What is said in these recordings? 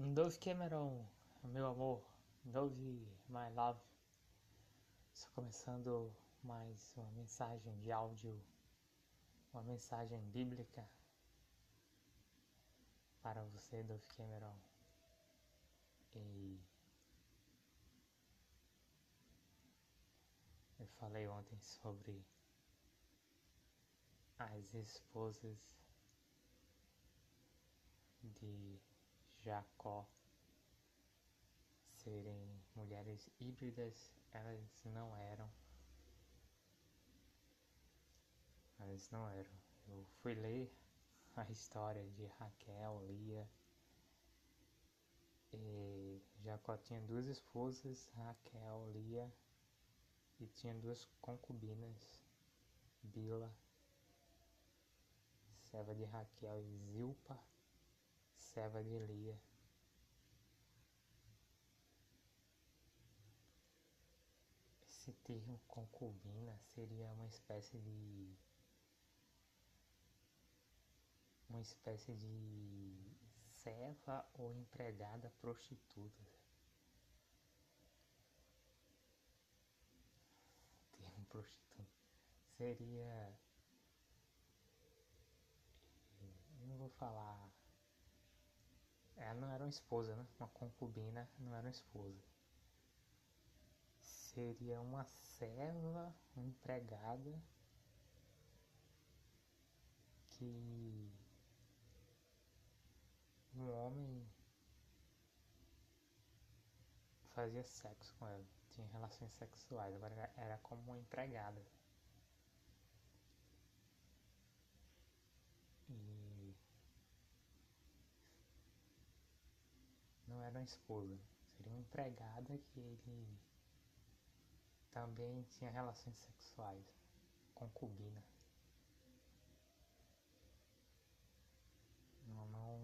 Dove Cameron, meu amor, Dove My Love. Estou começando mais uma mensagem de áudio, uma mensagem bíblica para você, Dove Cameron. E eu falei ontem sobre as esposas de Jacó serem mulheres híbridas, elas não eram. Elas não eram. Eu fui ler a história de Raquel, Lia. E Jacó tinha duas esposas, Raquel, Lia, e tinha duas concubinas, Bila, serva de Raquel e Zilpa serva de Lia. Esse termo concubina seria uma espécie de uma espécie de serva ou empregada prostituta. Termo prostituta seria não vou falar ela não era uma esposa, né? Uma concubina não era uma esposa. Seria uma serva, uma empregada que um homem fazia sexo com ela, tinha relações sexuais, agora era como uma empregada. não era uma esposa, seria uma empregada que ele também tinha relações sexuais, concubina. Não, não,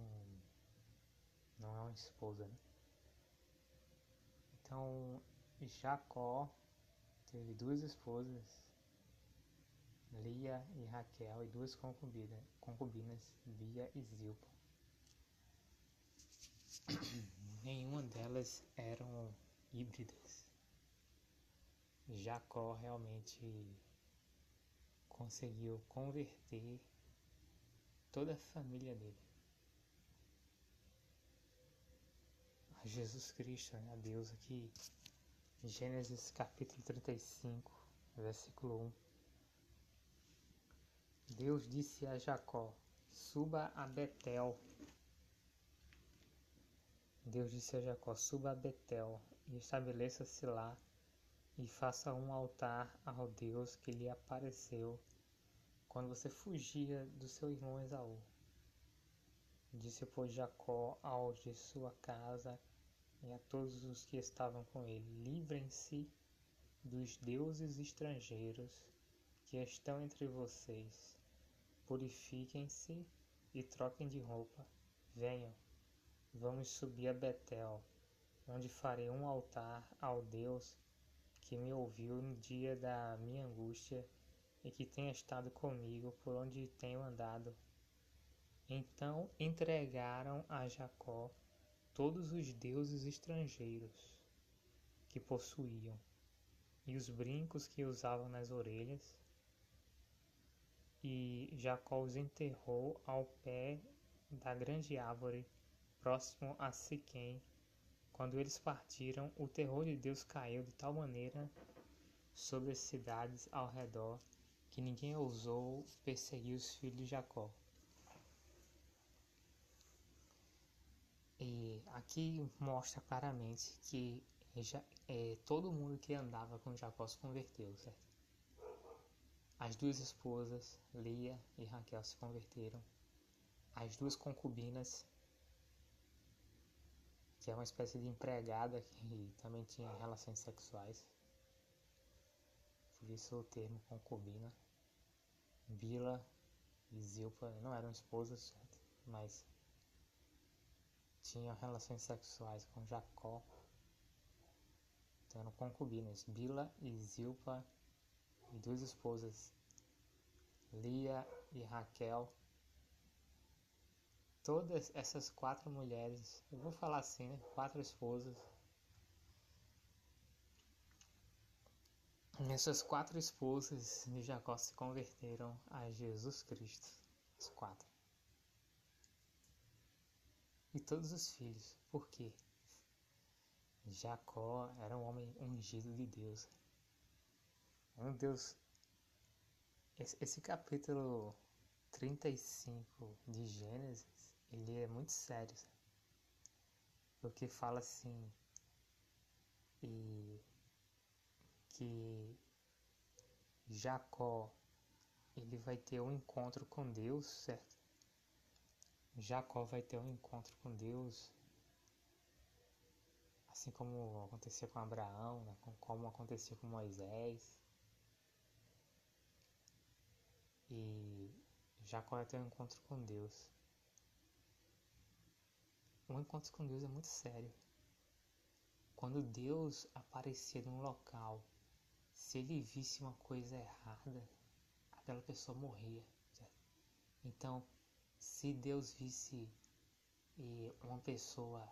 não é uma esposa, né? Então, Jacó teve duas esposas, Lia e Raquel, e duas concubinas, concubinas Bia e Zilpa. Nenhuma delas eram híbridas. Jacó realmente conseguiu converter toda a família dele a Jesus Cristo, né? a Deus aqui. Gênesis capítulo 35, versículo 1. Deus disse a Jacó: Suba a Betel Deus disse a Jacó: Suba a Betel e estabeleça-se lá e faça um altar ao Deus que lhe apareceu quando você fugia do seu irmão Esaú. Disse, pois, Jacó aos de sua casa e a todos os que estavam com ele: Livrem-se dos deuses estrangeiros que estão entre vocês. Purifiquem-se e troquem de roupa. Venham Vamos subir a Betel, onde farei um altar ao Deus que me ouviu no dia da minha angústia e que tem estado comigo por onde tenho andado. Então entregaram a Jacó todos os deuses estrangeiros que possuíam e os brincos que usavam nas orelhas. E Jacó os enterrou ao pé da grande árvore próximo a Siquém. Quando eles partiram, o terror de Deus caiu de tal maneira sobre as cidades ao redor que ninguém ousou perseguir os filhos de Jacó. E aqui mostra claramente que já, é, todo mundo que andava com Jacó se converteu, certo? As duas esposas, Lia e Raquel, se converteram. As duas concubinas que é uma espécie de empregada que também tinha relações sexuais. Por isso o termo concubina. Bila e Zilpa não eram esposas, mas tinham relações sexuais com Jacó. Então eram concubinas. Bila e Zilpa e duas esposas, Lia e Raquel. Todas essas quatro mulheres, eu vou falar assim, né? Quatro esposas. Essas quatro esposas de Jacó se converteram a Jesus Cristo. As quatro. E todos os filhos. Por quê? Jacó era um homem ungido de Deus. Um Deus. Esse, esse capítulo 35 de Gênesis, ele é muito sério. Sabe? Porque fala assim. E que Jacó ele vai ter um encontro com Deus, certo? Jacó vai ter um encontro com Deus assim como acontecia com Abraão, né? como acontecia com Moisés. E Jacó vai ter um encontro com Deus. Um encontro com Deus é muito sério. Quando Deus aparecia num local, se ele visse uma coisa errada, aquela pessoa morria. Então, se Deus visse eh, uma pessoa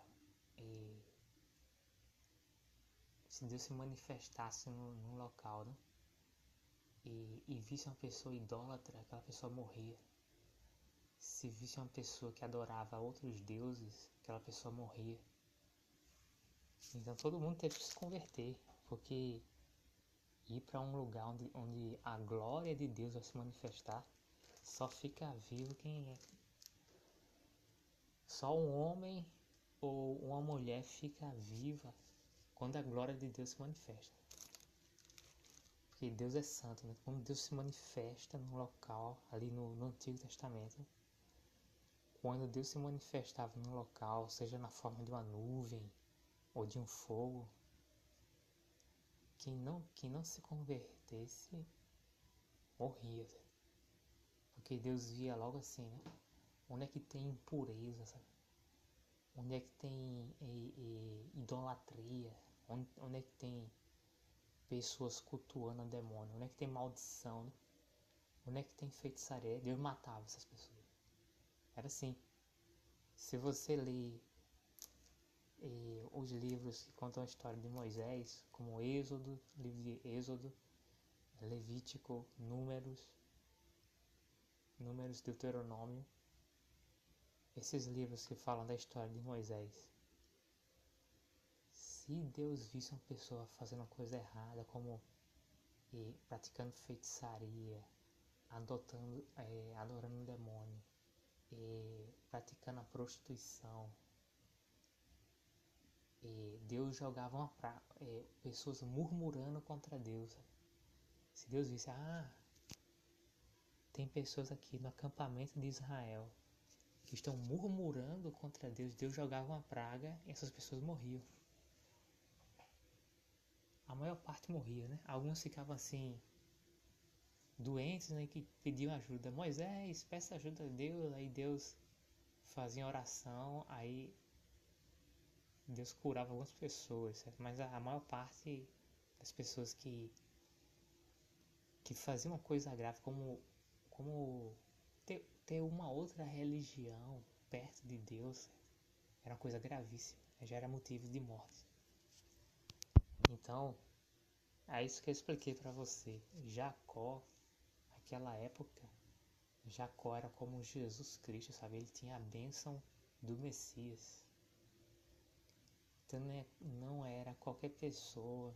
eh, se Deus se manifestasse no, num local, né? E, e visse uma pessoa idólatra, aquela pessoa morria. Se visse uma pessoa que adorava outros deuses, aquela pessoa morria. Então todo mundo teve que se converter, porque ir para um lugar onde, onde a glória de Deus vai se manifestar, só fica vivo quem é. Só um homem ou uma mulher fica viva quando a glória de Deus se manifesta. Porque Deus é santo, né? Quando Deus se manifesta num local, ali no, no Antigo Testamento, quando Deus se manifestava num local, seja na forma de uma nuvem ou de um fogo, quem não, quem não se convertesse morria. Porque Deus via logo assim, né? Onde é que tem impureza, sabe? Onde é que tem e, e, idolatria, Onde, onde é que tem pessoas cultuando o demônio? Onde é que tem maldição? Né? Onde é que tem feitiçaria? Deus matava essas pessoas. Era assim. Se você ler eh, os livros que contam a história de Moisés, como Êxodo, livro de Êxodo, Levítico, Números, Números, Deuteronômio, esses livros que falam da história de Moisés, se Deus visse uma pessoa fazendo uma coisa errada, como e, praticando feitiçaria, adotando, é, adorando um demônio, praticando a prostituição, e Deus jogava uma pra, é, pessoas murmurando contra Deus. Se Deus visse, ah, tem pessoas aqui no acampamento de Israel que estão murmurando contra Deus, Deus jogava uma praga e essas pessoas morriam a maior parte morria, né? Alguns ficavam assim, doentes, né? Que pediam ajuda. Moisés, peça ajuda a Deus. Aí Deus fazia oração, aí Deus curava algumas pessoas, certo? Mas a, maior parte das pessoas que que faziam uma coisa grave, como, como ter, ter uma outra religião perto de Deus, era uma coisa gravíssima, já era motivo de morte. Então, é isso que eu expliquei para você. Jacó, naquela época, Jacó era como Jesus Cristo, sabe? Ele tinha a bênção do Messias. Então não é, era qualquer pessoa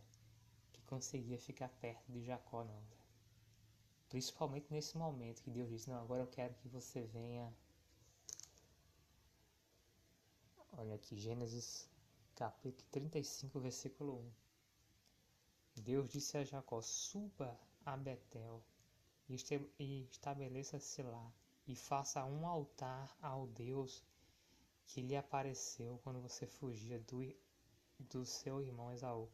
que conseguia ficar perto de Jacó, não. Principalmente nesse momento que Deus disse: Não, agora eu quero que você venha. Olha aqui, Gênesis capítulo 35, versículo 1. Deus disse a Jacó: Suba a Betel e estabeleça-se lá, e faça um altar ao Deus que lhe apareceu quando você fugia do, do seu irmão Esaú.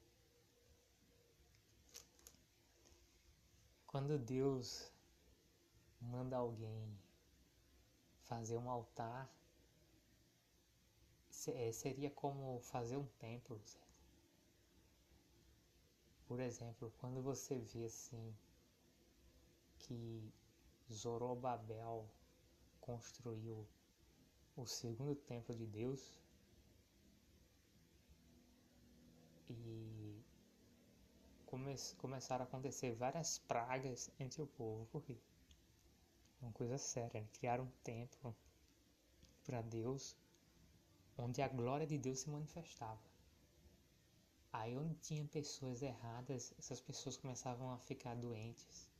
Quando Deus manda alguém fazer um altar, é, seria como fazer um templo? Por exemplo, quando você vê assim que Zorobabel construiu o segundo templo de Deus e come começaram a acontecer várias pragas entre o povo, porque uma coisa séria, né? criaram um templo para Deus onde a glória de Deus se manifestava. Aí onde tinha pessoas erradas, essas pessoas começavam a ficar doentes.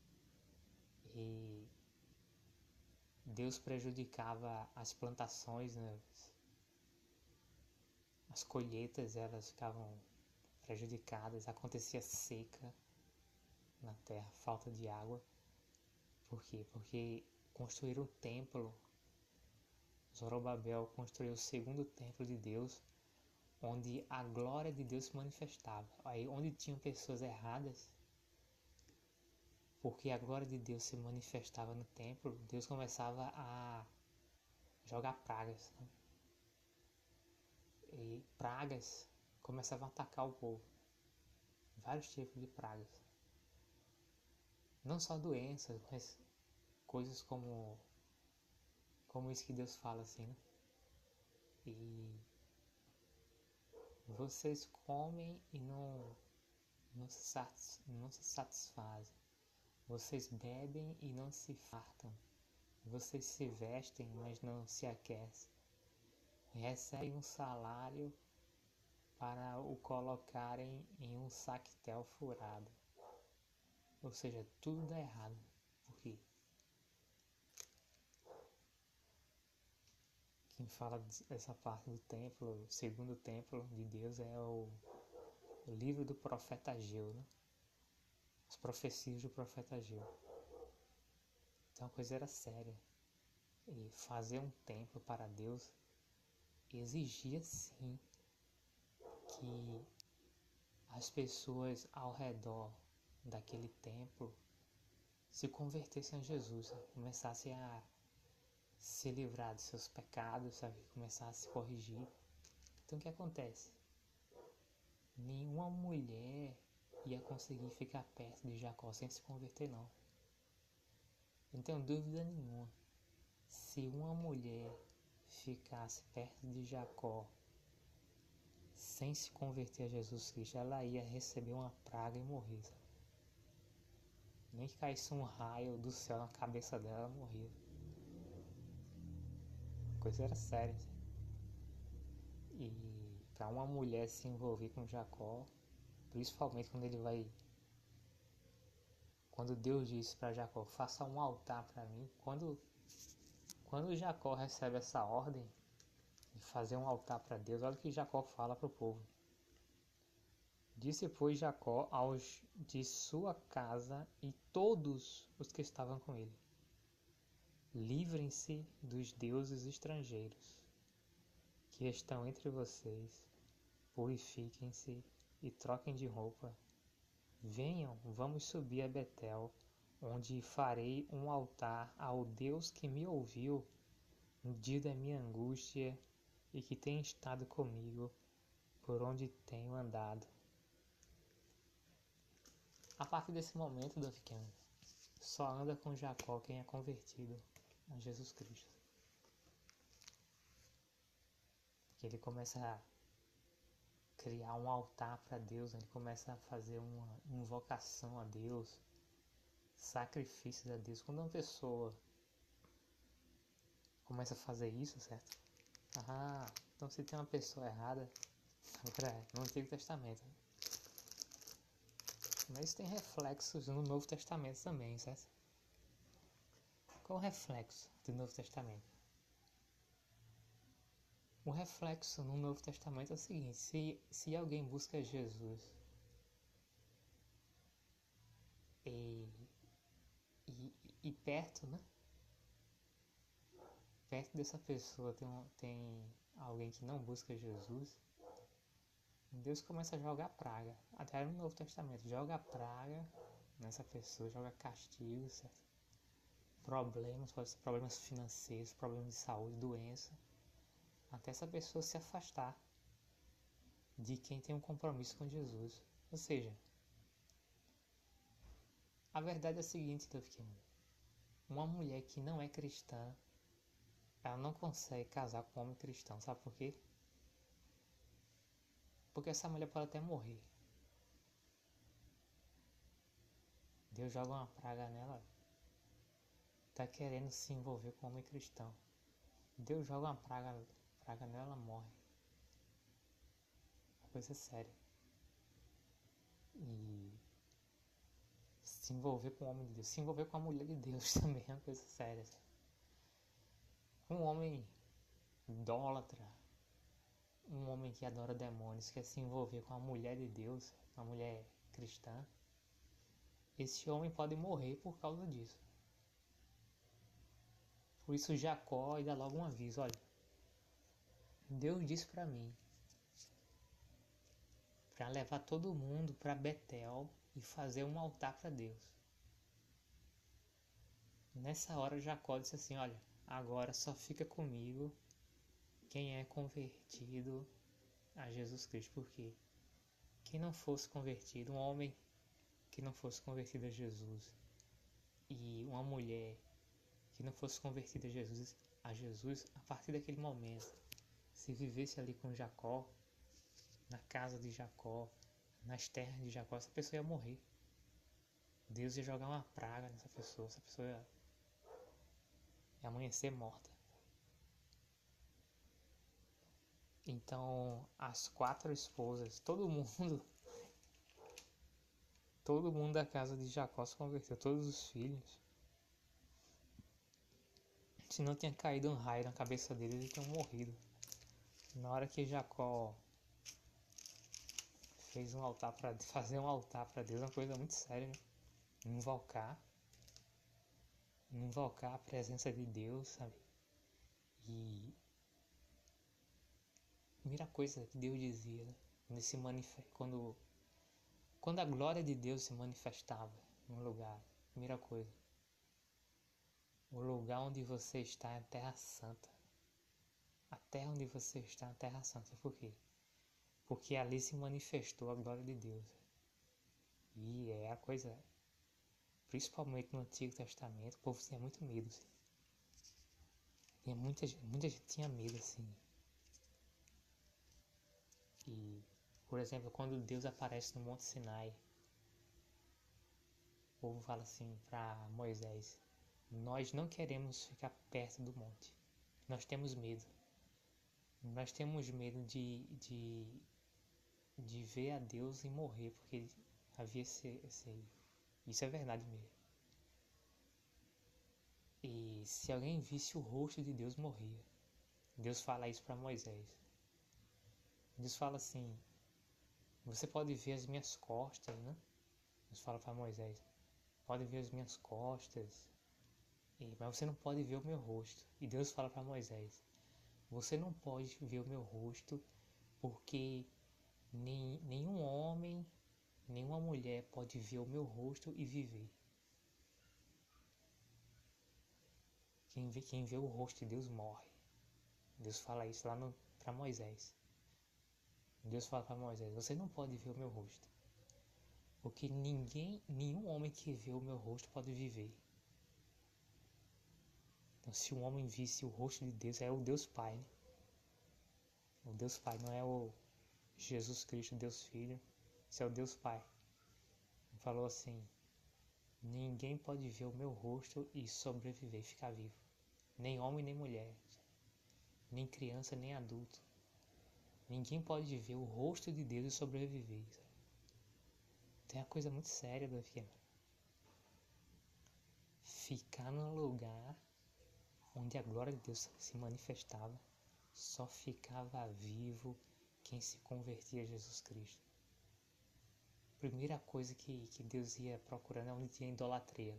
E Deus prejudicava as plantações, né? as colheitas elas ficavam prejudicadas, acontecia seca na terra, falta de água. Por quê? Porque construíram o templo. Zorobabel construiu o segundo templo de Deus, onde a glória de Deus se manifestava. Aí onde tinham pessoas erradas, porque a glória de Deus se manifestava no templo, Deus começava a jogar pragas. Né? E pragas começavam a atacar o povo. Vários tipos de pragas. Não só doenças, mas coisas como como isso que Deus fala assim, né? E vocês comem e não não se, não se satisfazem. Vocês bebem e não se fartam. Vocês se vestem, mas não se aquecem. Recebem um salário para o colocarem em um saquetel furado. Ou seja, tudo dá errado. Por quê? Quem fala dessa parte do templo, segundo templo de Deus, é o, livro do profeta Ageu, né? As profecias do profeta Ageu. Então a coisa era séria. E fazer um templo para Deus exigia sim que as pessoas ao redor daquele templo se convertessem a Jesus, começassem a se livrar dos seus pecados, sabe? começar a se corrigir. Então o que acontece? Nenhuma mulher ia conseguir ficar perto de Jacó sem se converter não. Não tenho dúvida nenhuma. Se uma mulher ficasse perto de Jacó sem se converter a Jesus Cristo, ela ia receber uma praga e morrer. Nem que caísse um raio do céu na cabeça dela, ela morria. A coisa era séria. E para uma mulher se envolver com Jacó, principalmente quando ele vai. Quando Deus disse para Jacó: faça um altar para mim. Quando, quando Jacó recebe essa ordem, de fazer um altar para Deus. Olha o que Jacó fala para o povo. Disse, pois, Jacó aos de sua casa e todos os que estavam com ele: Livrem-se dos deuses estrangeiros que estão entre vocês, purifiquem-se e troquem de roupa. Venham, vamos subir a Betel, onde farei um altar ao Deus que me ouviu no dia da minha angústia e que tem estado comigo por onde tenho andado. A partir desse momento, Duncan, só anda com Jacó quem é convertido a Jesus Cristo. Que ele começa a criar um altar para Deus, ele começa a fazer uma invocação a Deus, sacrifícios a Deus. Quando uma pessoa começa a fazer isso, certo? Ah, então se tem uma pessoa errada, no Antigo Testamento. Mas tem reflexos no Novo Testamento também, certo? Qual o reflexo do Novo Testamento? O reflexo no Novo Testamento é o seguinte: se, se alguém busca Jesus e, e, e perto, né? perto dessa pessoa tem, tem alguém que não busca Jesus, Deus começa a jogar praga. Até no Novo Testamento, joga praga nessa pessoa, joga castigo, certo? Problemas, pode ser problemas financeiros, problemas de saúde, doença. Até essa pessoa se afastar de quem tem um compromisso com Jesus. Ou seja, a verdade é a seguinte, Tolkien. Uma mulher que não é cristã ela não consegue casar com um homem cristão, sabe por quê? Porque essa mulher pode até morrer. Deus joga uma praga nela. Tá querendo se envolver com um homem cristão. Deus joga uma praga, praga nela, ela morre. Uma coisa séria. E se envolver com o homem de Deus, se envolver com a mulher de Deus também é uma coisa séria. Sabe? Um homem idólatra, um homem que adora demônios, quer se envolver com a mulher de Deus, uma mulher cristã, esse homem pode morrer por causa disso. Por isso Jacó dá logo um aviso, olha. Deus disse para mim para levar todo mundo para Betel e fazer um altar para Deus. Nessa hora Jacó disse assim, olha, agora só fica comigo quem é convertido a Jesus Cristo, porque quem não fosse convertido, um homem que não fosse convertida a Jesus e uma mulher que não fosse convertida a Jesus, a Jesus, a partir daquele momento, se vivesse ali com Jacó, na casa de Jacó, nas terras de Jacó, essa pessoa ia morrer. Deus ia jogar uma praga nessa pessoa, essa pessoa ia, ia amanhecer morta. Então, as quatro esposas, todo mundo Todo mundo da casa de Jacó se converteu, todos os filhos. Se não tinha caído um raio na cabeça deles, eles tinham morrido. Na hora que Jacó fez um altar para fazer um altar para Deus, é uma coisa muito séria, né? invocar, invocar a presença de Deus, sabe? E primeira coisa que Deus dizia, né? quando quando quando a glória de Deus se manifestava num lugar, primeira coisa, o lugar onde você está é a Terra Santa. A terra onde você está é a Terra Santa. Por quê? Porque ali se manifestou a glória de Deus. E é a coisa, principalmente no Antigo Testamento, o povo tinha muito medo. Assim. Tinha muita, muita gente tinha medo assim. E por exemplo, quando Deus aparece no Monte Sinai, o povo fala assim para Moisés: Nós não queremos ficar perto do monte, nós temos medo. Nós temos medo de, de, de ver a Deus e morrer, porque havia esse, esse. Isso é verdade mesmo. E se alguém visse o rosto de Deus, morria. Deus fala isso para Moisés. Deus fala assim: você pode ver as minhas costas, né? Deus fala para Moisés: Pode ver as minhas costas, mas você não pode ver o meu rosto. E Deus fala para Moisés: Você não pode ver o meu rosto, porque nem, nenhum homem, nenhuma mulher pode ver o meu rosto e viver. Quem vê, quem vê o rosto de Deus morre. Deus fala isso lá para Moisés. Deus fala para Moisés: Você não pode ver o meu rosto, porque ninguém, nenhum homem que vê o meu rosto pode viver. Então, se um homem visse o rosto de Deus, é o Deus Pai. Né? O Deus Pai não é o Jesus Cristo, Deus Filho, esse é o Deus Pai. Ele falou assim: Ninguém pode ver o meu rosto e sobreviver, ficar vivo. Nem homem, nem mulher, nem criança, nem adulto. Ninguém pode ver o rosto de Deus e sobreviver. Tem uma coisa muito séria FM. Ficar num lugar onde a glória de Deus se manifestava, só ficava vivo quem se convertia a Jesus Cristo. Primeira coisa que, que Deus ia procurando é onde tinha idolatria.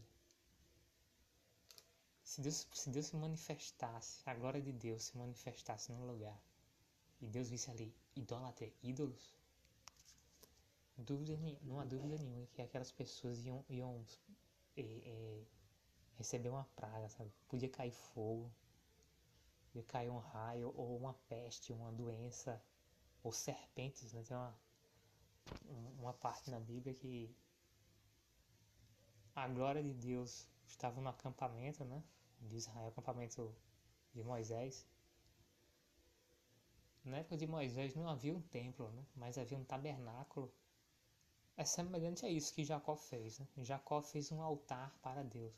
Se Deus, se Deus se manifestasse, a glória de Deus se manifestasse num lugar e Deus visse ali idolatria, ídolos, dúvida, não há dúvida nenhuma que aquelas pessoas iam, iam é, é, receber uma praga, sabe? Podia cair fogo, podia cair um raio, ou uma peste, uma doença, ou serpentes, né? Tem uma, uma parte na Bíblia que a glória de Deus estava no acampamento, né? De Israel, acampamento de Moisés, na época de Moisés não havia um templo, né? mas havia um tabernáculo. É semelhante a isso que Jacó fez. Né? Jacó fez um altar para Deus.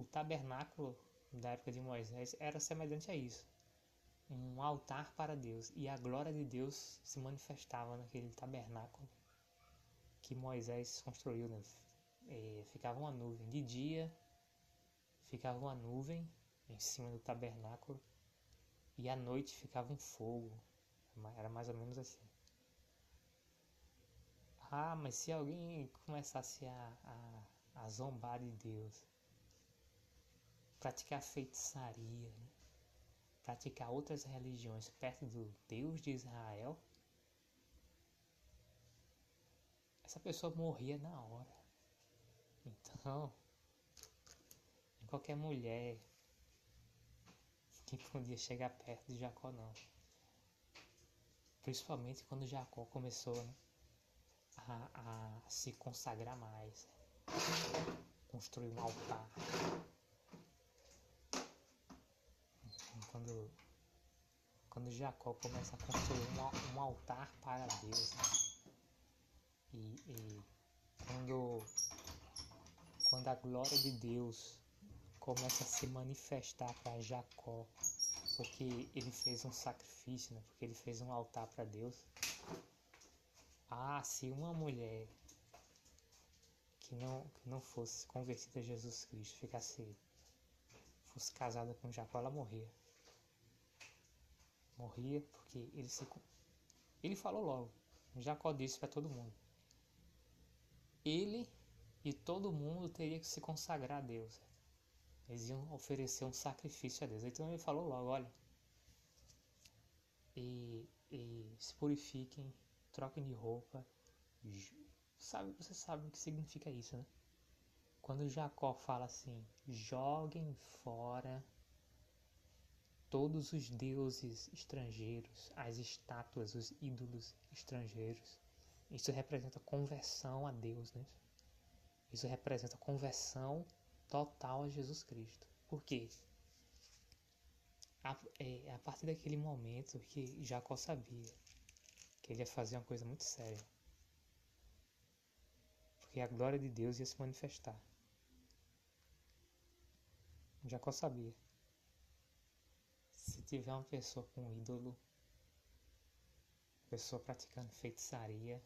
O tabernáculo da época de Moisés era semelhante a isso um altar para Deus e a glória de Deus se manifestava naquele tabernáculo que Moisés construiu. Né? É, ficava uma nuvem de dia, ficava uma nuvem em cima do tabernáculo e à noite ficava um fogo. Era mais ou menos assim. Ah, mas se alguém começasse a, a, a zombar de Deus, praticar feitiçaria, né? praticar outras religiões perto do Deus de Israel, essa pessoa morria na hora. Então, qualquer mulher que podia chegar perto de Jacó não. Principalmente quando Jacó começou né, a, a se consagrar mais, construir um altar. Quando, quando Jacó começa a construir um, um altar para Deus. Né? E, e quando, quando a glória de Deus começa a se manifestar para Jacó, porque ele fez um sacrifício, né? porque ele fez um altar para Deus. Ah, se uma mulher que não, que não fosse convertida a Jesus Cristo ficasse fosse casada com Jacó, ela morria. Morria porque ele se ele falou logo. Jacó disse para todo mundo. Ele e todo mundo teria que se consagrar a Deus. Eles iam oferecer um sacrifício a Deus. Então ele falou logo, olha, e, e se purifiquem, troquem de roupa. Sabe, você sabe o que significa isso, né? Quando Jacó fala assim, joguem fora todos os deuses estrangeiros, as estátuas, os ídolos estrangeiros. Isso representa conversão a Deus, né? Isso representa conversão total a Jesus Cristo. Por quê? A, é, a partir daquele momento que Jacó sabia que ele ia fazer uma coisa muito séria. Porque a glória de Deus ia se manifestar. Jacó sabia. Se tiver uma pessoa com um ídolo, pessoa praticando feitiçaria,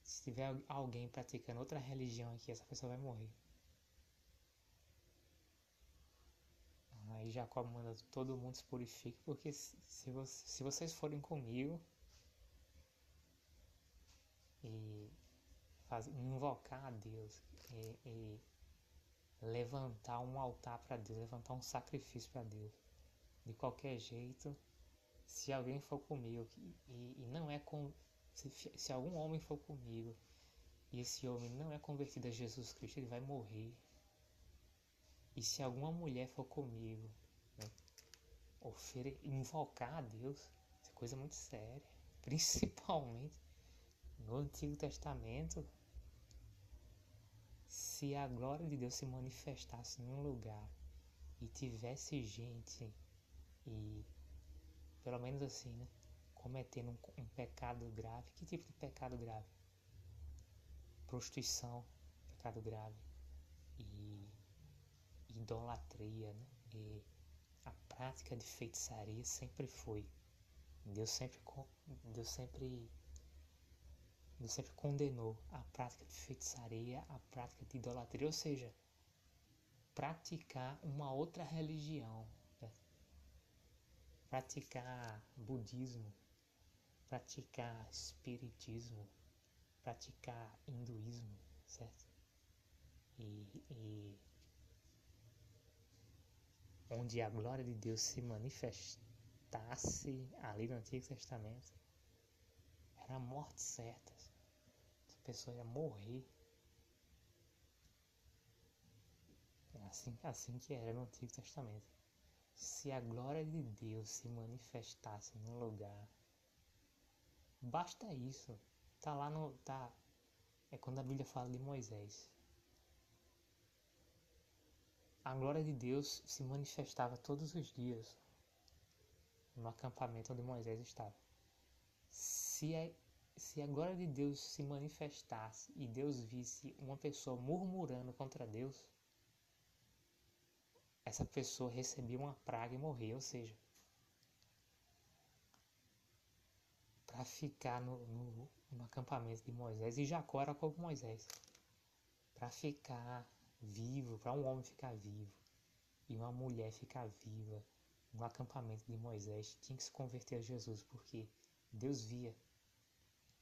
se tiver alguém praticando outra religião aqui, essa pessoa vai morrer. Aí Jacó manda todo mundo se purifique, porque se, se, se vocês forem comigo e faz, invocar a Deus e, e levantar um altar para Deus, levantar um sacrifício para Deus, de qualquer jeito, se alguém for comigo e, e não é com se, se algum homem for comigo e esse homem não é convertido a Jesus Cristo, ele vai morrer e se alguma mulher for comigo, né, ofere, invocar a Deus, isso é coisa muito séria. Principalmente no Antigo Testamento, se a glória de Deus se manifestasse num lugar e tivesse gente e pelo menos assim, né, cometendo um, um pecado grave, que tipo de pecado grave? Prostituição, pecado grave. E idolatria, né? E a prática de feitiçaria sempre foi. Deus sempre, Deus sempre, Deus sempre condenou a prática de feitiçaria, a prática de idolatria, ou seja, praticar uma outra religião? Praticar budismo, praticar espiritismo, praticar hinduísmo, certo? E, e onde a glória de Deus se manifestasse ali no Antigo Testamento, era a morte certa. Essa pessoa ia morrer. Assim, assim que era no Antigo Testamento. Se a glória de Deus se manifestasse num lugar, basta isso. Tá lá no. Tá, é quando a Bíblia fala de Moisés. a glória de Deus se manifestava todos os dias no acampamento onde Moisés estava. Se a, se a glória de Deus se manifestasse e Deus visse uma pessoa murmurando contra Deus, essa pessoa recebia uma praga e morria, ou seja, para ficar no, no, no, acampamento de Moisés, e Jacó era como Moisés, para ficar vivo, para um homem ficar vivo e uma mulher ficar viva no acampamento de Moisés, tinha que se converter a Jesus, porque Deus via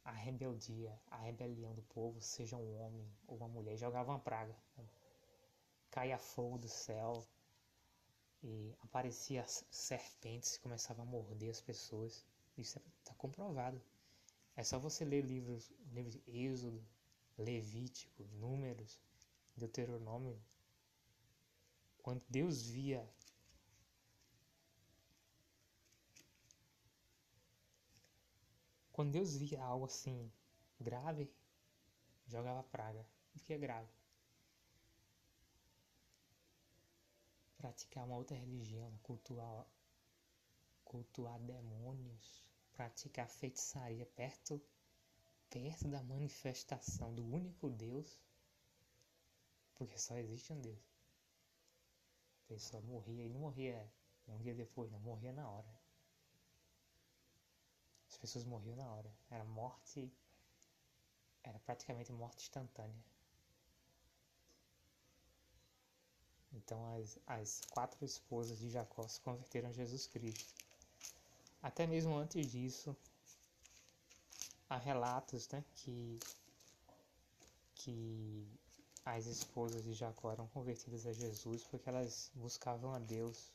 a rebeldia, a rebelião do povo, seja um homem ou uma mulher, jogava uma praga. Caia fogo do céu, e aparecia serpentes e começava a morder as pessoas. Isso está é, comprovado. É só você ler livros, livros de Êxodo, Levítico, Números, Deuteronômio. Quando Deus via Quando Deus via algo assim grave, jogava praga. O que é grave? Praticar uma outra religião, cultuar, cultuar demônios, praticar feitiçaria perto, perto da manifestação do único Deus, porque só existe um Deus. A pessoa morria e não morria um dia depois, não morria na hora. As pessoas morriam na hora. Era morte, era praticamente morte instantânea. Então as, as quatro esposas de Jacó se converteram a Jesus Cristo. Até mesmo antes disso, há relatos né, que, que as esposas de Jacó eram convertidas a Jesus porque elas buscavam a Deus,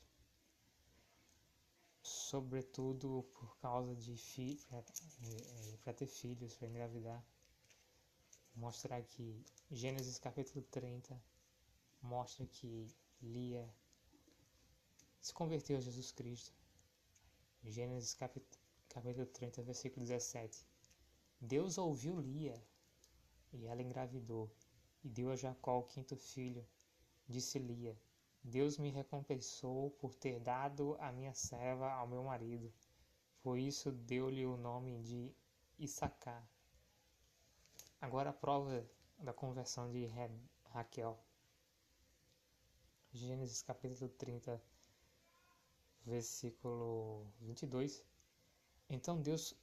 sobretudo por causa de filhos, para é, ter filhos, para engravidar. Vou mostrar aqui Gênesis capítulo 30 mostra que Lia se converteu a Jesus Cristo. Gênesis capítulo 30, versículo 17. Deus ouviu Lia e ela engravidou e deu a Jacó o quinto filho. Disse Lia: Deus me recompensou por ter dado a minha serva ao meu marido. Por isso deu-lhe o nome de Issacar. Agora a prova da conversão de Raquel. Gênesis capítulo 30, versículo 22. Então Deus,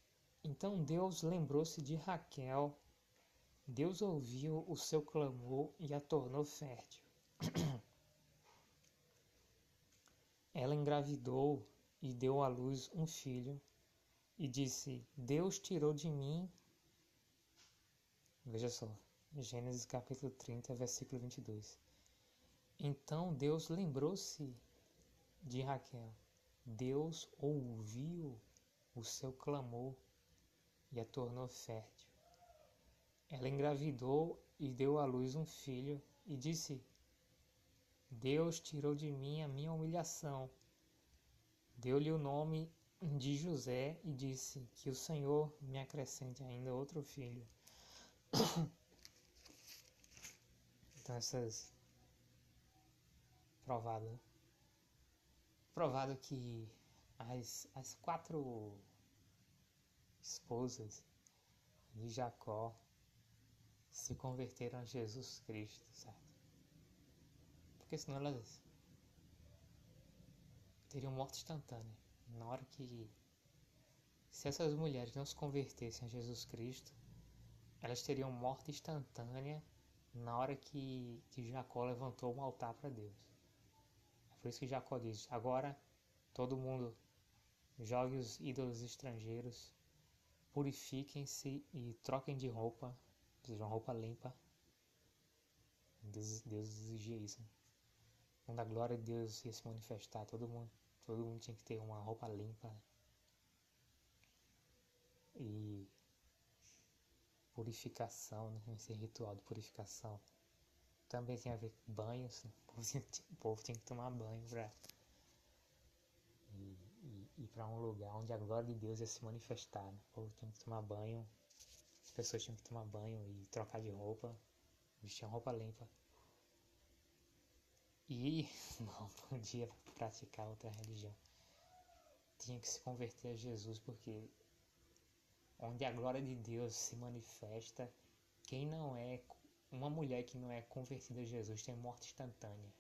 então Deus lembrou-se de Raquel. Deus ouviu o seu clamor e a tornou fértil. Ela engravidou e deu à luz um filho e disse: Deus tirou de mim. Veja só, Gênesis capítulo 30, versículo 22. Então Deus lembrou-se de Raquel. Deus ouviu o seu clamor e a tornou fértil. Ela engravidou e deu à luz um filho e disse: Deus tirou de mim a minha humilhação. Deu-lhe o nome de José e disse: Que o Senhor me acrescente ainda outro filho. então, essas provado provado que as, as quatro esposas de Jacó se converteram a Jesus Cristo, certo? Porque senão elas teriam morte instantânea. Na hora que. Se essas mulheres não se convertessem a Jesus Cristo, elas teriam morte instantânea na hora que, que Jacó levantou um altar para Deus. Por isso que Jacó diz: Agora todo mundo jogue os ídolos estrangeiros, purifiquem-se e troquem de roupa, de uma roupa limpa. Deus, Deus exigia isso. Quando a glória de Deus ia se manifestar, todo mundo, todo mundo tinha que ter uma roupa limpa. E purificação, né? esse ritual de purificação. Também tem a ver com banhos. Né? o povo tinha que tomar banho para ir para um lugar onde a glória de Deus ia se manifestar. Né? O povo tinha que tomar banho, as pessoas tinham que tomar banho e trocar de roupa, vestir roupa limpa. e não podia praticar outra religião. Tinha que se converter a Jesus porque onde a glória de Deus se manifesta, quem não é uma mulher que não é convertida a Jesus tem morte instantânea.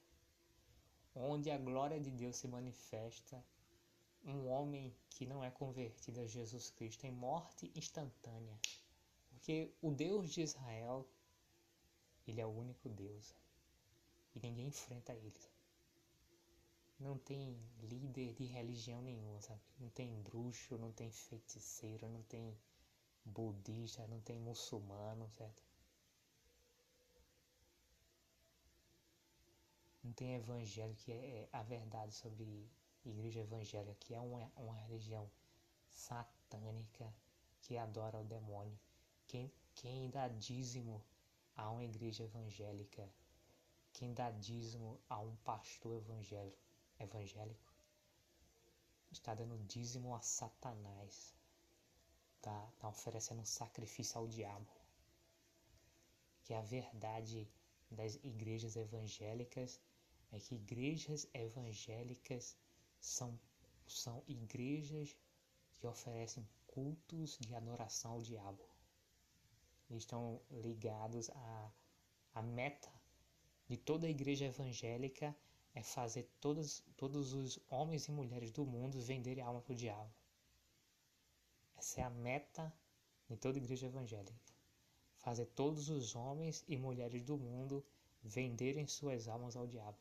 Onde a glória de Deus se manifesta, um homem que não é convertido a Jesus Cristo tem morte instantânea. Porque o Deus de Israel, ele é o único Deus. E ninguém enfrenta ele. Não tem líder de religião nenhuma, sabe? Não tem bruxo, não tem feiticeiro, não tem budista, não tem muçulmano, certo? Não tem evangelho que é a verdade sobre igreja evangélica, que é uma, uma religião satânica que adora o demônio. Quem, quem dá dízimo a uma igreja evangélica, quem dá dízimo a um pastor evangélico, evangélico está dando dízimo a Satanás está tá oferecendo um sacrifício ao diabo. Que a verdade das igrejas evangélicas é que igrejas evangélicas são, são igrejas que oferecem cultos de adoração ao diabo. Estão ligados à, à meta de toda a igreja evangélica é fazer todos, todos os homens e mulheres do mundo venderem alma para o diabo. Essa é a meta de toda igreja evangélica. Fazer todos os homens e mulheres do mundo venderem suas almas ao diabo.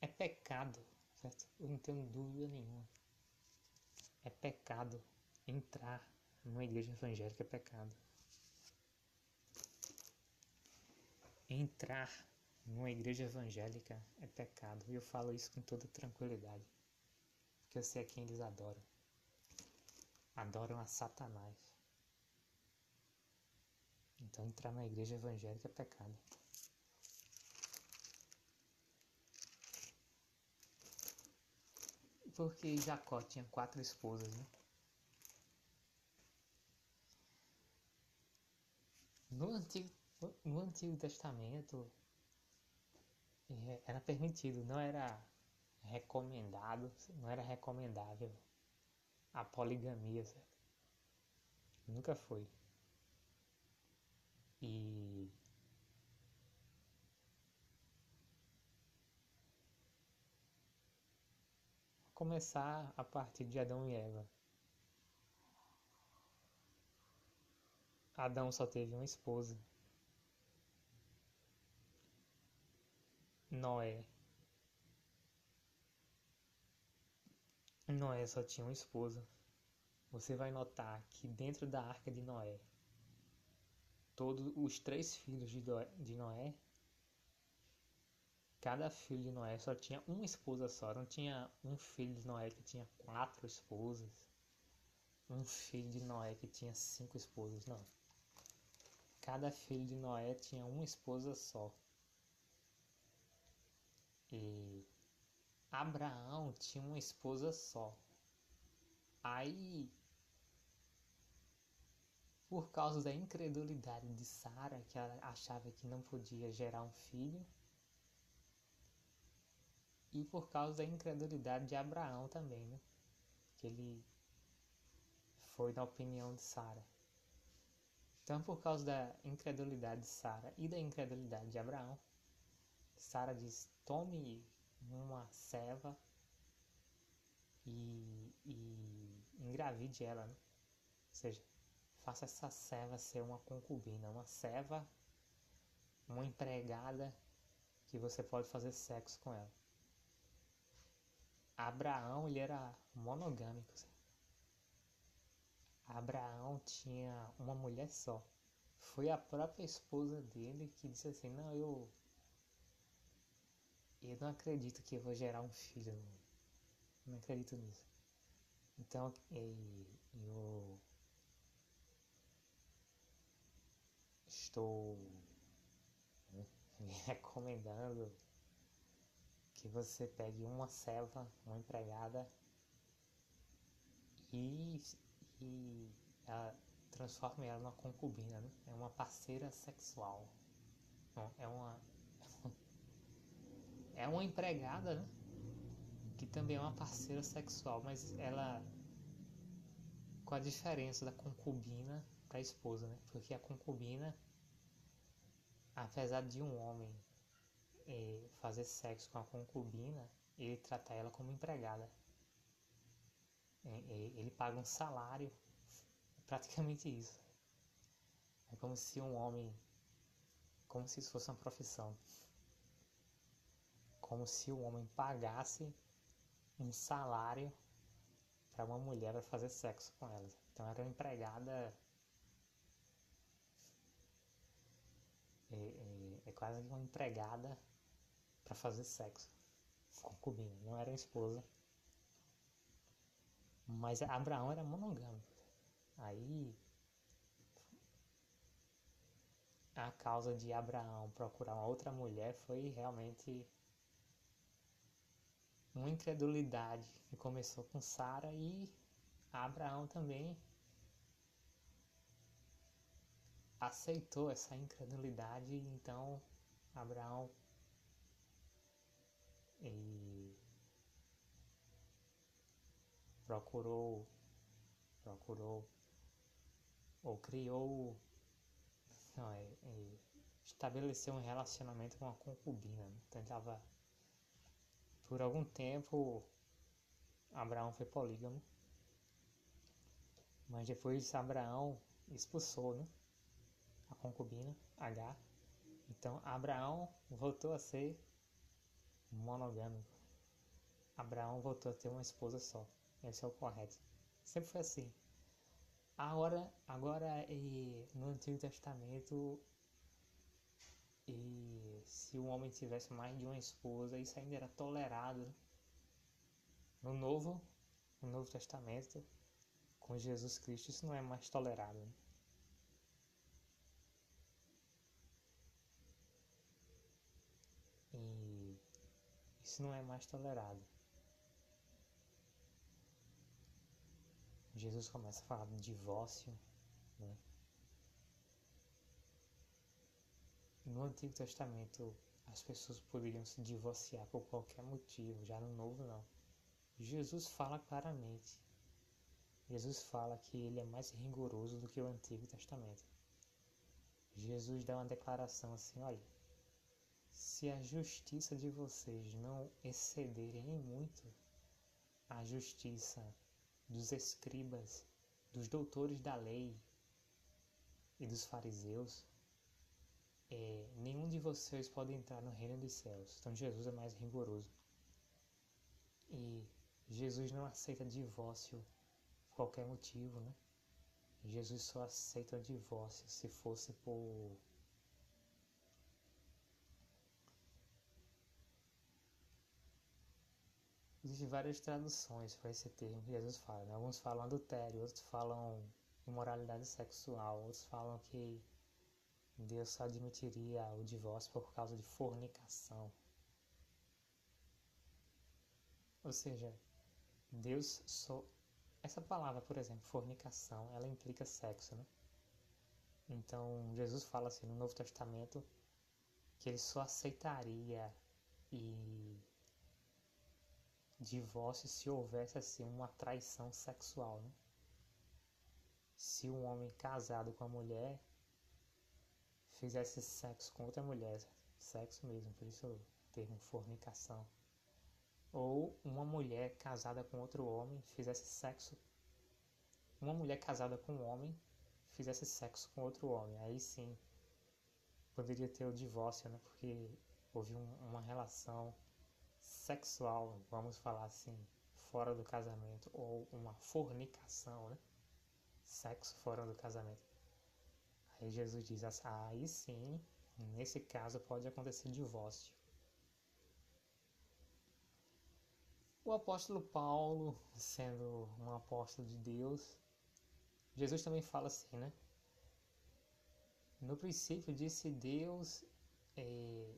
É pecado, certo? Eu não tenho dúvida nenhuma. É pecado entrar numa igreja evangélica, é pecado. Entrar numa igreja evangélica é pecado. E eu falo isso com toda tranquilidade. Porque eu sei a quem eles adoram adoram a Satanás. Então entrar na igreja evangélica é pecado. Porque Jacó tinha quatro esposas, né? No Antigo, no Antigo Testamento é, era permitido, não era recomendado, não era recomendável a poligamia, certo? Nunca foi. E começar a partir de Adão e Eva. Adão só teve uma esposa. Noé Noé só tinha uma esposa. Você vai notar que dentro da arca de Noé, todos os três filhos de Noé, cada filho de Noé só tinha uma esposa só. Não tinha um filho de Noé que tinha quatro esposas. Um filho de Noé que tinha cinco esposas. Não. Cada filho de Noé tinha uma esposa só. E Abraão tinha uma esposa só. Aí, por causa da incredulidade de Sara, que ela achava que não podia gerar um filho, e por causa da incredulidade de Abraão também, né? Que ele foi na opinião de Sara. Então, por causa da incredulidade de Sara e da incredulidade de Abraão, Sara diz: Tome uma ceva e, e engravide ela, né? Ou seja, faça essa ceva ser uma concubina, uma ceva, uma empregada que você pode fazer sexo com ela. Abraão ele era monogâmico. Abraão tinha uma mulher só. Foi a própria esposa dele que disse assim: Não, eu eu não acredito que eu vou gerar um filho. Não acredito nisso. Então eu estou recomendando que você pegue uma selva, uma empregada e, e ela, transforme ela numa concubina, né? é uma parceira sexual. Não, é uma é uma empregada, né? Que também é uma parceira sexual, mas ela. Com a diferença da concubina para a esposa, né? Porque a concubina, apesar de um homem é, fazer sexo com a concubina, ele trata ela como empregada. É, é, ele paga um salário, praticamente isso. É como se um homem, como se isso fosse uma profissão, como se um homem pagasse um salário para uma mulher para fazer sexo com ela. Então era uma empregada é, é, é quase uma empregada para fazer sexo concubina, não era esposa. Mas Abraão era monogâmico. Aí a causa de Abraão procurar uma outra mulher foi realmente uma incredulidade que começou com Sara e Abraão também aceitou essa incredulidade, então Abraão e procurou procurou ou criou não, é, é, estabeleceu um relacionamento com a concubina né? tentava por algum tempo Abraão foi polígamo mas depois Abraão expulsou né, a concubina H então Abraão voltou a ser monogâmico. Abraão voltou a ter uma esposa só. Esse é o correto. Sempre foi assim. Agora, agora e, no Antigo Testamento, e se um homem tivesse mais de uma esposa, isso ainda era tolerado. No Novo, no Novo Testamento, com Jesus Cristo, isso não é mais tolerado. Isso não é mais tolerado. Jesus começa a falar de divórcio, né? No Antigo Testamento, as pessoas poderiam se divorciar por qualquer motivo, já no Novo não. Jesus fala claramente. Jesus fala que ele é mais rigoroso do que o Antigo Testamento. Jesus dá uma declaração assim, olha, se a justiça de vocês não excederem em muito a justiça dos escribas, dos doutores da lei e dos fariseus, é, nenhum de vocês pode entrar no reino dos céus. Então Jesus é mais rigoroso. E Jesus não aceita divórcio por qualquer motivo, né? Jesus só aceita divórcio se fosse por Existem várias traduções para esse termo que Jesus fala. Né? Alguns falam adultério, outros falam imoralidade sexual, outros falam que Deus só admitiria o divórcio por causa de fornicação. Ou seja, Deus só. Essa palavra, por exemplo, fornicação, ela implica sexo, né? Então, Jesus fala assim no Novo Testamento que ele só aceitaria e divórcio se houvesse assim uma traição sexual, né? Se um homem casado com a mulher fizesse sexo com outra mulher, sexo mesmo, por isso o termo fornicação, ou uma mulher casada com outro homem fizesse sexo, uma mulher casada com um homem fizesse sexo com outro homem, aí sim poderia ter o divórcio, né? Porque houve um, uma relação sexual, vamos falar assim, fora do casamento, ou uma fornicação, né? Sexo fora do casamento. Aí Jesus diz assim, aí sim, nesse caso pode acontecer divórcio. O apóstolo Paulo, sendo um apóstolo de Deus, Jesus também fala assim, né? No princípio disse Deus, eh,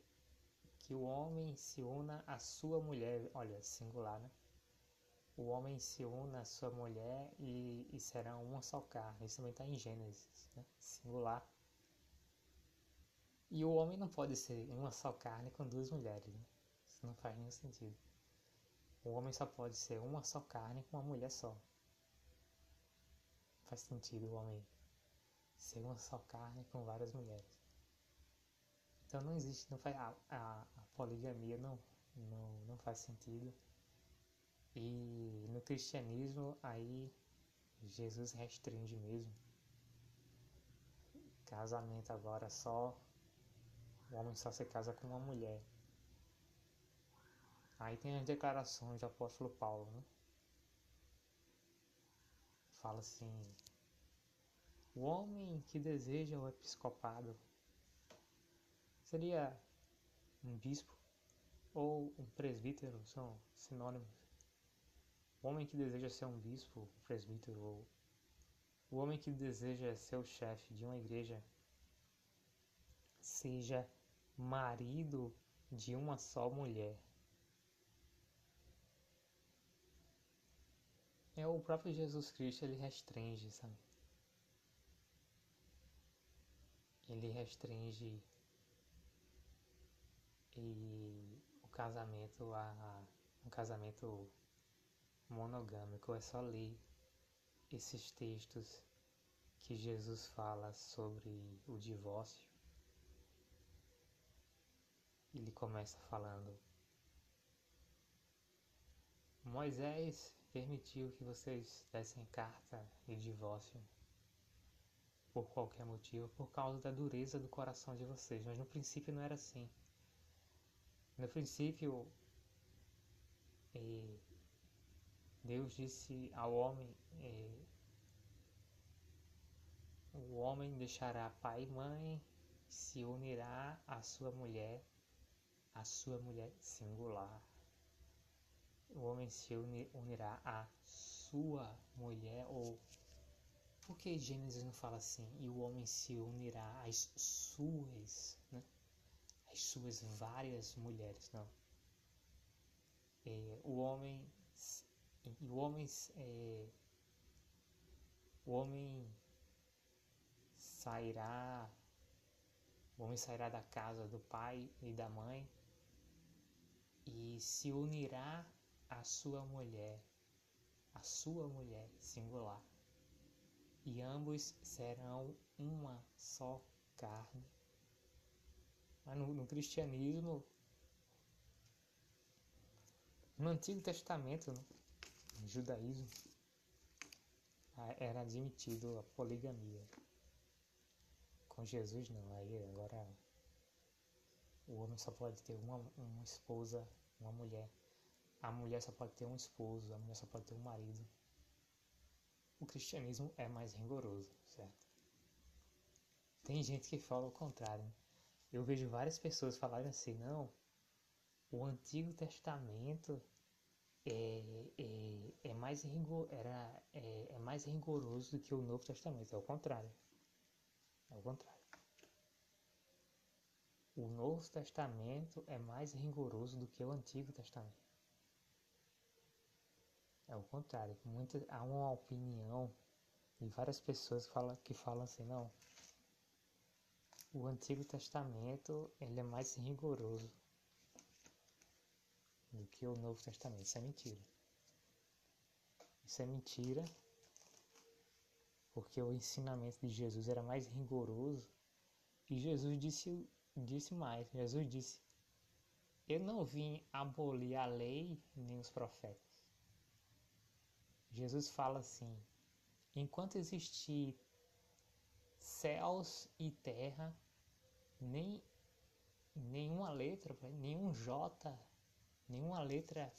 que o homem se una à sua mulher, olha, singular, né? O homem se una à sua mulher e, e será uma só carne. Isso também está em Gênesis, né? singular. E o homem não pode ser uma só carne com duas mulheres. Né? Isso não faz nenhum sentido. O homem só pode ser uma só carne com uma mulher só. Faz sentido o homem ser uma só carne com várias mulheres. Então não existe, não faz, a, a, a poligamia não, não, não faz sentido. E no cristianismo aí Jesus restringe mesmo. Casamento agora só o homem só se casa com uma mulher. Aí tem as declarações do apóstolo Paulo, né? Fala assim: o homem que deseja o episcopado seria um bispo ou um presbítero, são sinônimos. O homem que deseja ser um bispo, presbítero, ou o homem que deseja ser o chefe de uma igreja, seja marido de uma só mulher. É o próprio Jesus Cristo, ele restringe, sabe? Ele restringe e o casamento a um casamento monogâmico é só ler esses textos que Jesus fala sobre o divórcio. Ele começa falando: Moisés permitiu que vocês dessem carta de divórcio por qualquer motivo, por causa da dureza do coração de vocês, mas no princípio não era assim. No princípio, eh, Deus disse ao homem: eh, o homem deixará pai e mãe, se unirá à sua mulher, à sua mulher singular. O homem se unirá à sua mulher, ou por que Gênesis não fala assim? E o homem se unirá às suas, né? Às suas várias mulheres, não. É, o homem, o homem, é, o homem sairá, o homem sairá da casa do pai e da mãe e se unirá à sua mulher, à sua mulher singular e ambos serão uma só carne. Mas no, no cristianismo, no Antigo Testamento, no, no judaísmo, era admitido a poligamia. Com Jesus não, aí agora o homem só pode ter uma, uma esposa, uma mulher. A mulher só pode ter um esposo, a mulher só pode ter um marido o cristianismo é mais rigoroso, certo? Tem gente que fala o contrário. Né? Eu vejo várias pessoas falarem assim, não, o Antigo Testamento é, é, é mais, rigor, era, é, é mais rigoroso do que o Novo Testamento. É o contrário. É o contrário. O Novo Testamento é mais rigoroso do que o Antigo Testamento. É o contrário. Muita, há uma opinião de várias pessoas que falam, que falam assim, não. O Antigo Testamento ele é mais rigoroso do que o Novo Testamento. Isso é mentira. Isso é mentira porque o ensinamento de Jesus era mais rigoroso e Jesus disse, disse mais. Jesus disse: Eu não vim abolir a lei nem os profetas. Jesus fala assim: enquanto existir céus e terra, nem nenhuma letra, nenhum J, nenhuma letra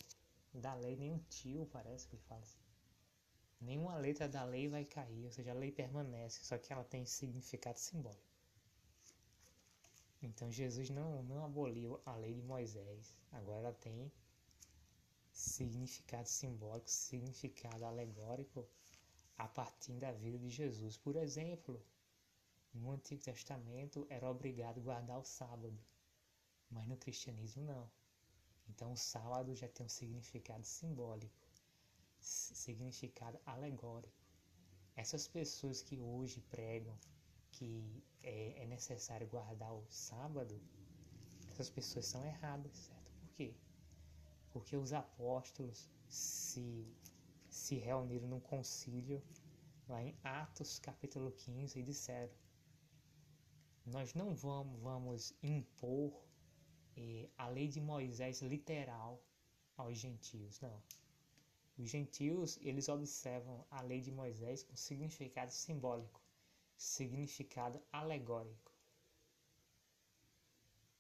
da lei, nenhum tio, parece que fala assim. Nenhuma letra da lei vai cair, ou seja, a lei permanece, só que ela tem significado simbólico. Então Jesus não, não aboliu a lei de Moisés, agora ela tem significado simbólico, significado alegórico a partir da vida de Jesus. Por exemplo, no Antigo Testamento era obrigado a guardar o sábado, mas no cristianismo não. Então o sábado já tem um significado simbólico, significado alegórico. Essas pessoas que hoje pregam que é, é necessário guardar o sábado, essas pessoas são erradas, certo? Por quê? porque os apóstolos se, se reuniram num concílio lá em Atos capítulo 15 e disseram: Nós não vamos, vamos impor eh, a lei de Moisés literal aos gentios, não. Os gentios, eles observam a lei de Moisés com significado simbólico, significado alegórico.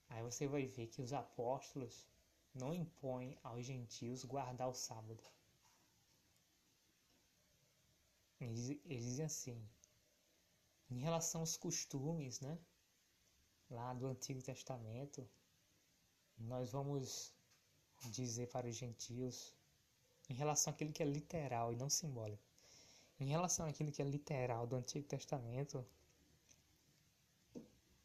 Aí você vai ver que os apóstolos não impõem aos gentios guardar o sábado. Eles, eles dizem assim, em relação aos costumes, né? Lá do Antigo Testamento, nós vamos dizer para os gentios em relação àquilo que é literal e não simbólico. Em relação àquilo que é literal do Antigo Testamento,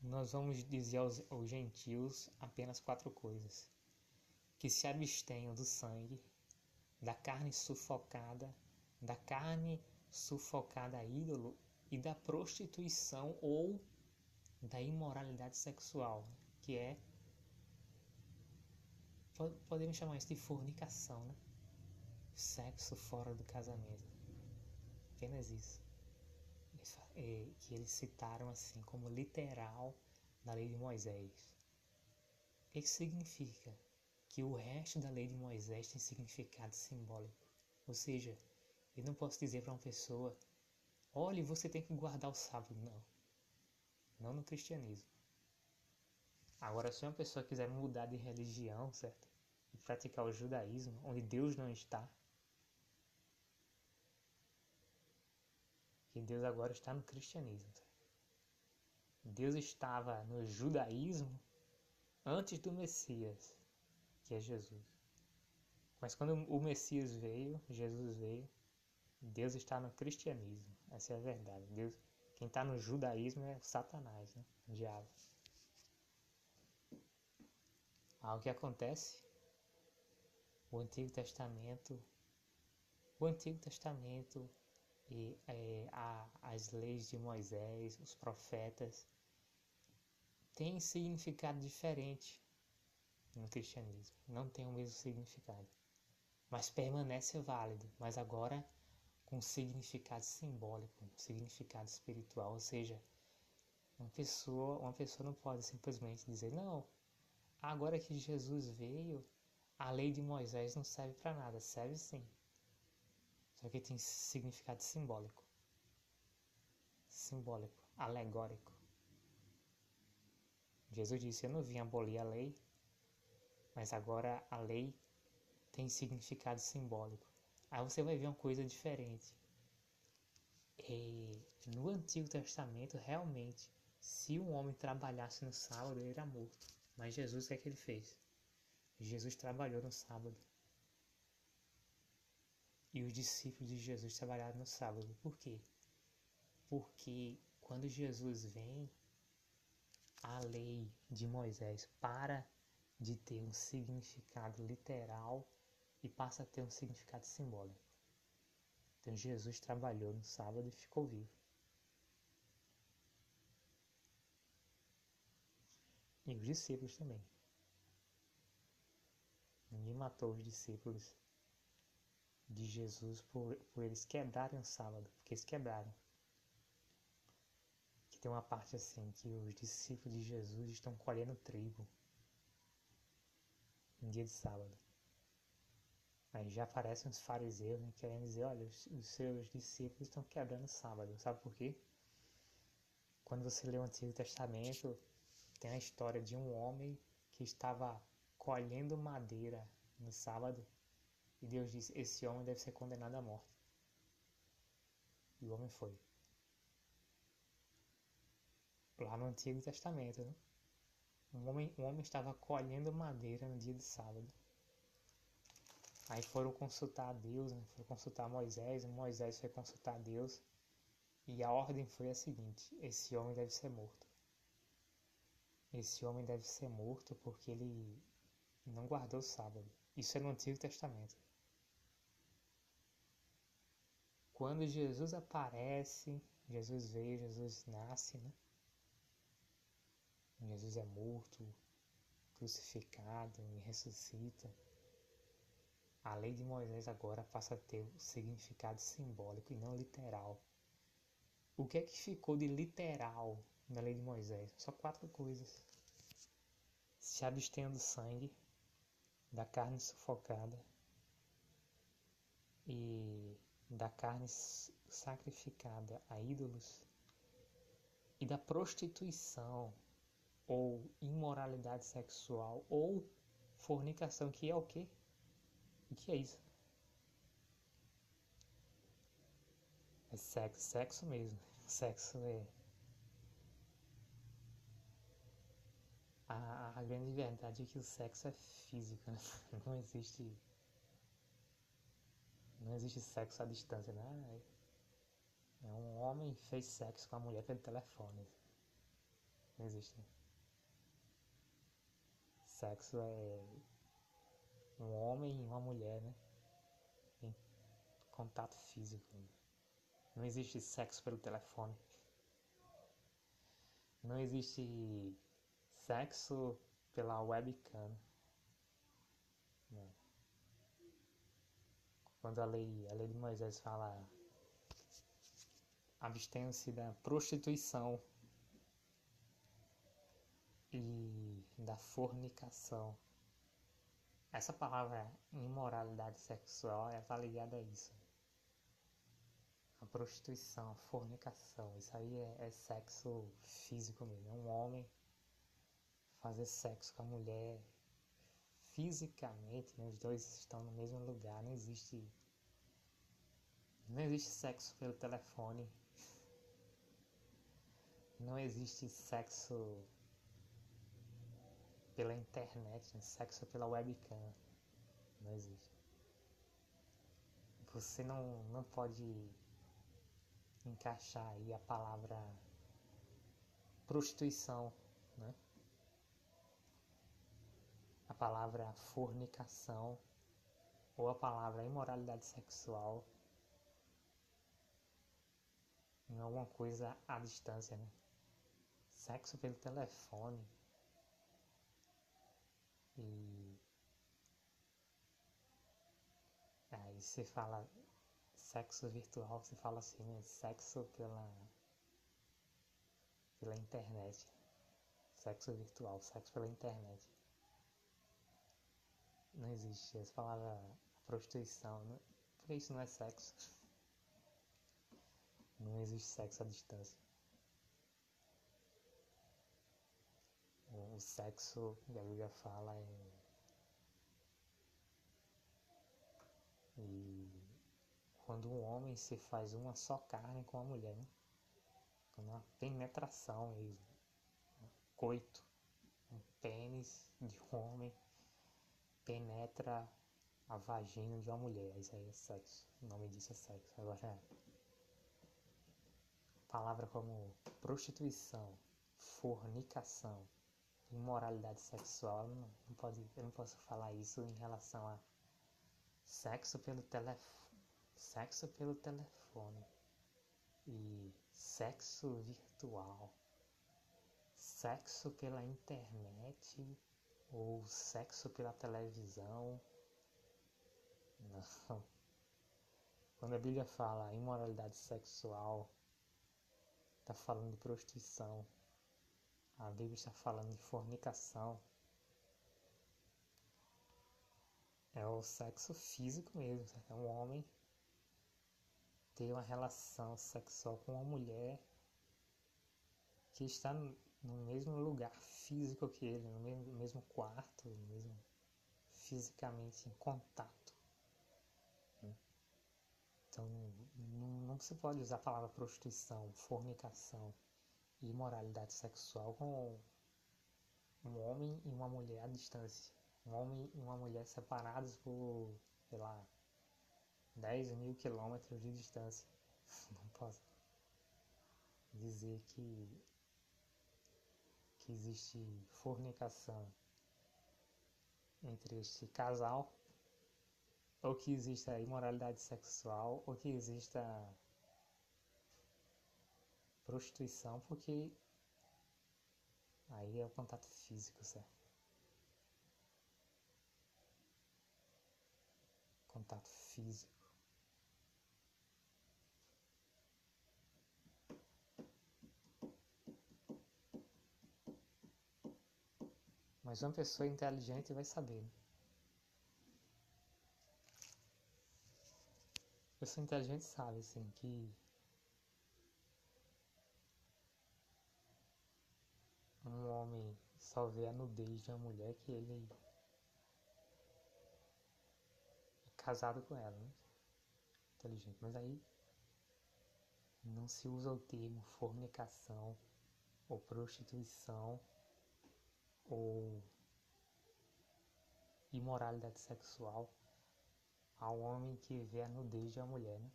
nós vamos dizer aos, aos gentios apenas quatro coisas: que se abstenham do sangue, da carne sufocada, da carne sufocada a ídolo e da prostituição ou da imoralidade sexual, que é podemos chamar isso de fornicação, né? Sexo fora do casamento. Apenas isso. É, que eles citaram assim como literal na lei de Moisés. O que significa? Que o resto da lei de Moisés tem significado simbólico. Ou seja, eu não posso dizer para uma pessoa, olhe, você tem que guardar o sábado. Não. Não no cristianismo. Agora, se uma pessoa quiser mudar de religião, certo? E praticar o judaísmo, onde Deus não está, que Deus agora está no cristianismo. Deus estava no judaísmo antes do Messias, que é Jesus. Mas quando o Messias veio, Jesus veio, Deus está no cristianismo. Essa é a verdade. Deus, quem está no judaísmo é Satanás, né? o diabo. Algo que acontece, o Antigo Testamento, o Antigo Testamento e é, a, as leis de Moisés, os profetas, têm significado diferente no cristianismo. Não tem o mesmo significado, mas permanece válido. Mas agora com significado simbólico, significado espiritual, ou seja, uma pessoa, uma pessoa não pode simplesmente dizer não, Agora que Jesus veio, a lei de Moisés não serve para nada, serve sim. Só que tem significado simbólico. Simbólico, alegórico. Jesus disse: Eu não vim abolir a lei, mas agora a lei tem significado simbólico. Aí você vai ver uma coisa diferente. E no Antigo Testamento, realmente, se um homem trabalhasse no sábado, ele era morto. Mas Jesus, o que é que ele fez? Jesus trabalhou no sábado. E os discípulos de Jesus trabalharam no sábado. Por quê? Porque quando Jesus vem, a lei de Moisés para de ter um significado literal e passa a ter um significado simbólico. Então Jesus trabalhou no sábado e ficou vivo. E os discípulos também. Ninguém matou os discípulos de Jesus por, por eles quebrarem o sábado, porque eles quebraram. Que tem uma parte assim, que os discípulos de Jesus estão colhendo trigo no dia de sábado. Aí já aparecem os fariseus né, querendo dizer, olha, os, seus discípulos estão quebrando o sábado. Sabe por quê? Quando você lê o Antigo Testamento, tem a história de um homem que estava colhendo madeira no sábado e Deus disse: Esse homem deve ser condenado à morte. E o homem foi. Lá no Antigo Testamento, né? Um homem, um homem estava colhendo madeira no dia de sábado. Aí foram consultar Deus, né? foram consultar Moisés, Moisés foi consultar Deus. E a ordem foi a seguinte: esse homem deve ser morto. Esse homem deve ser morto porque ele não guardou o sábado. Isso é no Antigo Testamento. Quando Jesus aparece, Jesus veio, Jesus nasce, né? Jesus é morto, crucificado e ressuscita. A lei de Moisés agora passa a ter o significado simbólico e não literal. O que é que ficou de literal na lei de Moisés? Só quatro coisas. Se abstenha do sangue, da carne sufocada e da carne sacrificada a ídolos e da prostituição ou imoralidade sexual ou fornicação, que é o quê? O que é isso? É sexo, sexo mesmo. Sexo é. A, a grande verdade é que o sexo é físico, né? Não existe. Não existe sexo à distância, né? É um homem fez sexo com a mulher pelo telefone. Não existe. Sexo é um homem e uma mulher, né? Em contato físico. Não existe sexo pelo telefone. Não existe sexo pela webcam. Não. Quando a lei, a lei de Moisés fala abstenha-se da prostituição e da fornicação. Essa palavra imoralidade sexual está ligada a isso. A prostituição, a fornicação, isso aí é, é sexo físico mesmo. É um homem fazer sexo com a mulher fisicamente, né? os dois estão no mesmo lugar, não existe. Não existe sexo pelo telefone. Não existe sexo pela internet, né? sexo pela webcam. Não existe. Você não, não pode encaixar aí a palavra prostituição, né? A palavra fornicação ou a palavra imoralidade sexual em alguma coisa à distância, né? Sexo pelo telefone, e aí você fala sexo virtual, você fala assim, né? Sexo pela, pela internet. Sexo virtual, sexo pela internet. Não existe essa palavra prostituição, não, porque isso não é sexo. Não existe sexo à distância. O sexo que a Bíblia fala é. E quando um homem se faz uma só carne com a mulher, né? Quando uma penetração mesmo, um coito, um pênis de um homem penetra a vagina de uma mulher, isso aí é sexo, o nome disso é sexo. Agora, palavra como prostituição, fornicação, imoralidade sexual, não, não pode, eu não posso falar isso em relação a sexo pelo telefone, sexo pelo telefone e sexo virtual, sexo pela internet ou sexo pela televisão. Não. Quando a Bíblia fala imoralidade sexual, está falando de prostituição, a Bíblia está falando de fornicação. É o sexo físico mesmo. É um homem ter uma relação sexual com uma mulher que está no mesmo lugar físico que ele, no mesmo, quarto, no mesmo fisicamente em contato. Né? Então não, não se pode usar a palavra prostituição, fornicação imoralidade sexual com um homem e uma mulher à distância. Um homem e uma mulher separados por, sei lá, 10 mil quilômetros de distância. Não posso dizer que, que existe fornicação entre este casal, ou que exista imoralidade sexual, ou que exista prostituição, porque aí é o contato físico, certo? contato físico. Mas uma pessoa inteligente vai saber. Né? Pessoa inteligente sabe, assim, que um homem só vê a nudez de uma mulher que ele é casado com ela, né? Inteligente. Mas aí não se usa o termo fornicação ou prostituição ou imoralidade sexual ao homem que vê a nudez de uma mulher, né?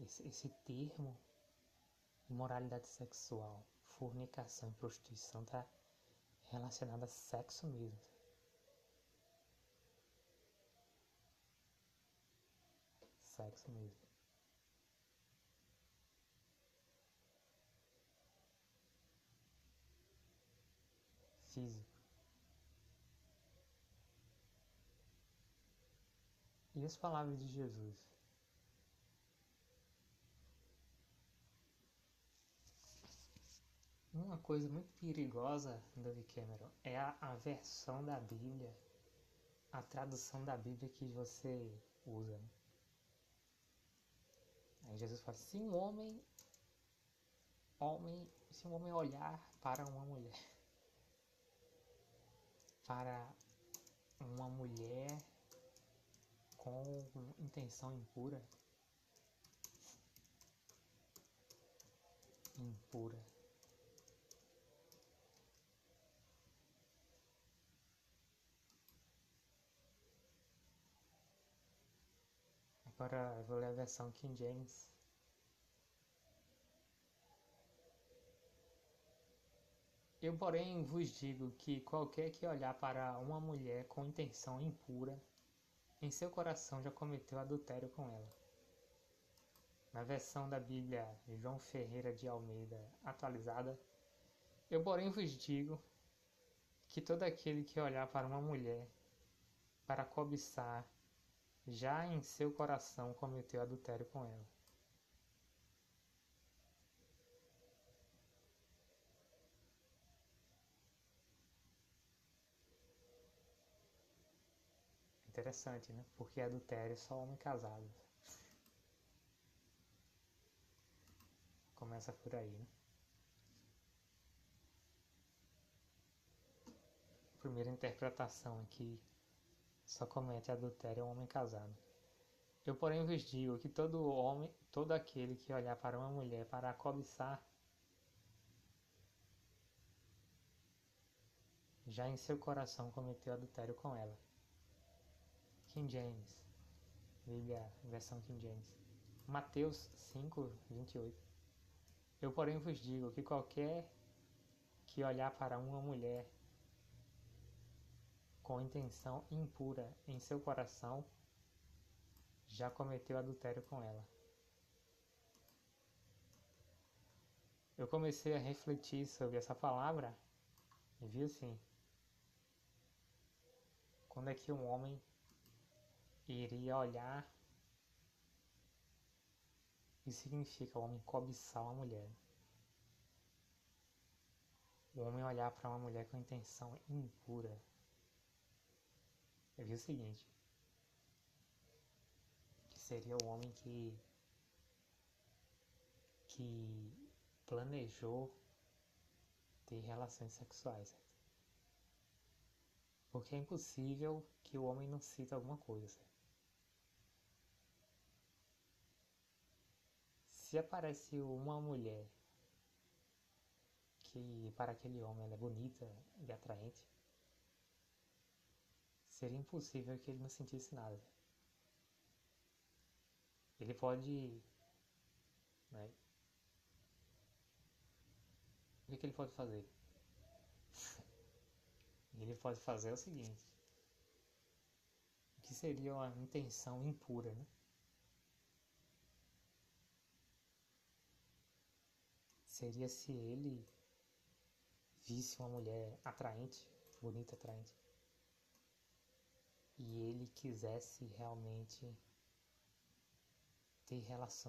Esse, esse termo, imoralidade sexual, fornicação e prostituição, está relacionado a sexo mesmo. Sexo mesmo. Físico. E as palavras de Jesus? Uma coisa muito perigosa, David Cameron, é a, a versão da Bíblia, a tradução da Bíblia que você usa. Né? Aí Jesus fala: se um homem, homem, se um homem olhar para uma mulher, para uma mulher com intenção impura. Impura. Agora eu vou ler a versão King James. Eu, porém, vos digo que qualquer que olhar para uma mulher com intenção impura em seu coração já cometeu adultério com ela. Na versão da Bíblia João Ferreira de Almeida atualizada, eu porém vos digo que todo aquele que olhar para uma mulher para cobiçar, já em seu coração cometeu adultério com ela. Interessante, né? Porque adultério é só homem casado. Começa por aí, né? Primeira interpretação aqui só comete adultério um homem casado. Eu, porém, vos digo que todo homem, todo aquele que olhar para uma mulher para a cobiçar, já em seu coração cometeu adultério com ela. King James. Bíblia, versão King James. Mateus 5, 28. Eu, porém, vos digo que qualquer que olhar para uma mulher com intenção impura em seu coração já cometeu adultério com ela. Eu comecei a refletir sobre essa palavra e vi assim: quando é que um homem iria olhar e significa o homem cobiçar uma mulher. O homem olhar para uma mulher com intenção impura. Eu vi o seguinte, que seria o homem que que planejou ter relações sexuais. Porque é impossível que o homem não cita alguma coisa. Se aparece uma mulher que para aquele homem ela é bonita e atraente, seria impossível que ele não sentisse nada. Ele pode. Né? O que, que ele pode fazer? ele pode fazer o seguinte: o que seria uma intenção impura, né? seria se ele visse uma mulher atraente, bonita, atraente. E ele quisesse realmente ter relações